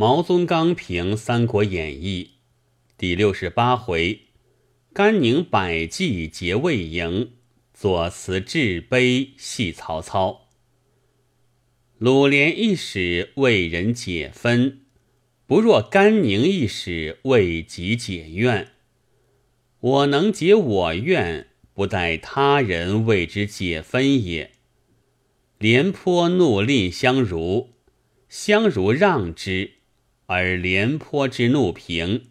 毛宗刚评《三国演义》第六十八回：甘宁百计结魏营，左慈至悲系曹操。鲁连一使为人解分，不若甘宁一使为己解怨。我能解我怨，不待他人为之解分也。廉颇怒蔺相如，相如让之。而廉颇之怒平，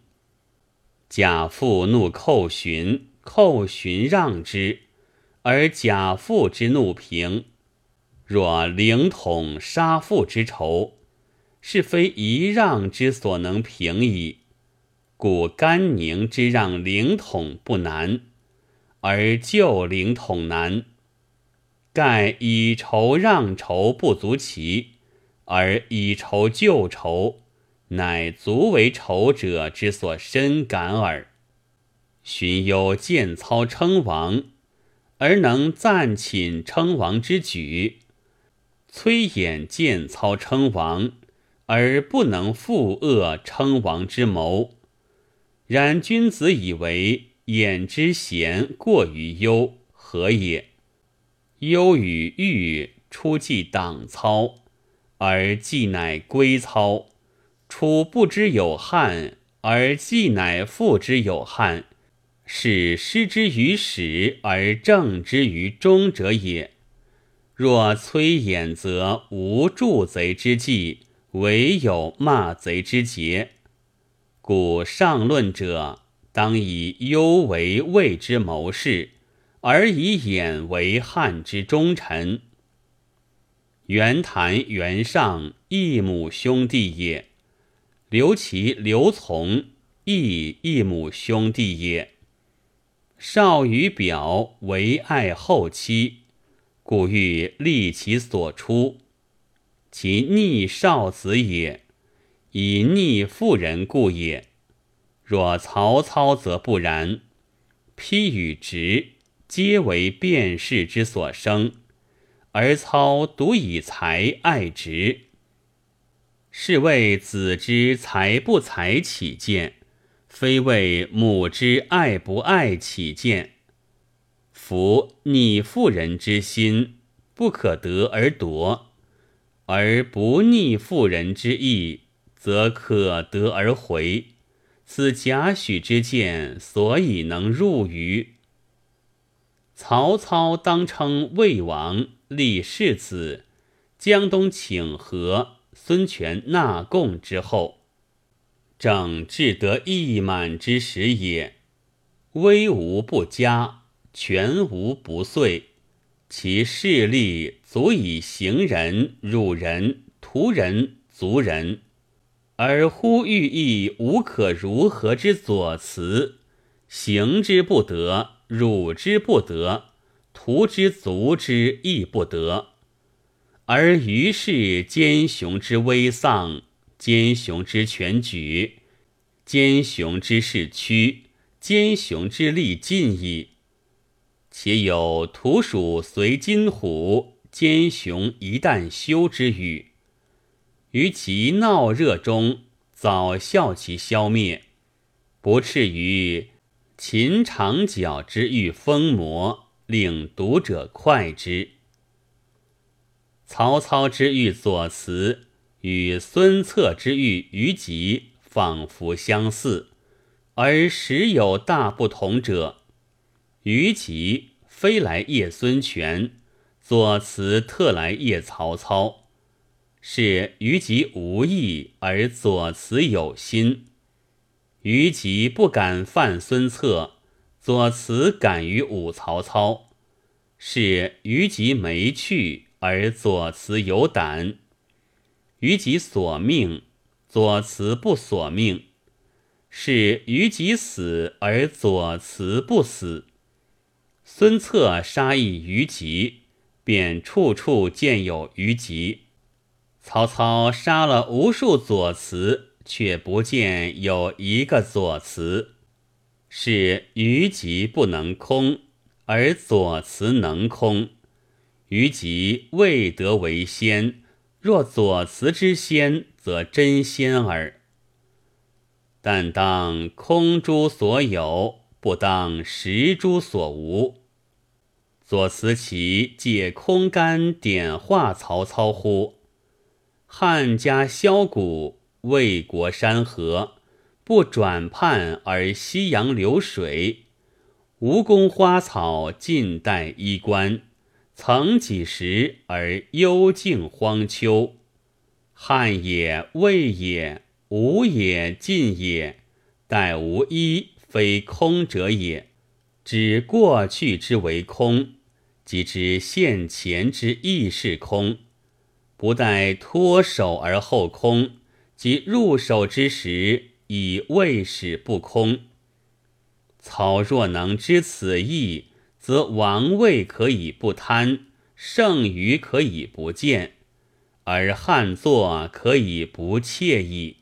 贾父怒寇寻，寇寻让之，而贾父之怒平。若灵统杀父之仇，是非一让之所能平矣。故甘宁之让灵统不难，而救灵统难。盖以仇让仇不足奇，而以仇救仇。乃足为仇者之所深感耳。荀攸见操称王，而能赞寝称王之举；崔琰见操称王，而不能复恶称王之谋。然君子以为衍之贤过于忧，何也？忧与欲出计党操，而计乃归操。楚不知有汉，而既乃复之有汉，是失之于始而正之于终者也。若崔琰，则无助贼之计，唯有骂贼之节。故上论者，当以忧为魏之谋士，而以衍为汉之忠臣。袁谭、袁尚异母兄弟也。刘琦、刘琮亦异母兄弟也。少与表为爱后妻，故欲立其所出。其逆少子也，以逆妇人故也。若曹操则不然。丕与直皆为变氏之所生，而操独以才爱直。是谓子之才不才起见，非谓母之爱不爱起见。夫逆妇人之心，不可得而夺；而不逆妇人之意，则可得而回。此贾诩之见，所以能入于曹操。当称魏王，立世子，江东请和。孙权纳贡之后，正至得意满之时也。威无不加，权无不遂，其势力足以行人、辱人、屠人、族人，而忽欲意无可如何之左慈，行之不得，辱之不得，屠之族之亦不得。而于是奸雄之危丧，奸雄之全举，奸雄之势屈，奸雄之力尽矣。且有土鼠随金虎，奸雄一旦休之语。于其闹热中，早效其消灭，不啻于秦长角之欲疯魔，令读者快之。曹操之欲左慈，与孙策之欲于吉，仿佛相似，而实有大不同者。于吉非来谒孙权，左慈特来谒曹操，是于吉无意，而左慈有心。于吉不敢犯孙策，左慈敢于侮曹操，是于吉没去。而左慈有胆，于己所命；左慈不所命，是于己死而左慈不死。孙策杀亦于吉，便处处见有于吉。曹操杀了无数左慈，却不见有一个左慈，是于吉不能空，而左慈能空。于吉未得为先，若左慈之先，则。真仙耳。但当空诸所有，不当实诸所无。左慈其借空干点化曹操乎？汉家萧谷，魏国山河，不转叛而西洋流水。吴宫花草尽带衣冠，曾几时而幽静荒丘？汉也，魏也，吴也，晋也，殆无一非空者也。指过去之为空，即知现前之亦是空。不待脱手而后空，即入手之时已未始不空。草若能知此意，则王位可以不贪，剩余可以不见，而汉作可以不惬意。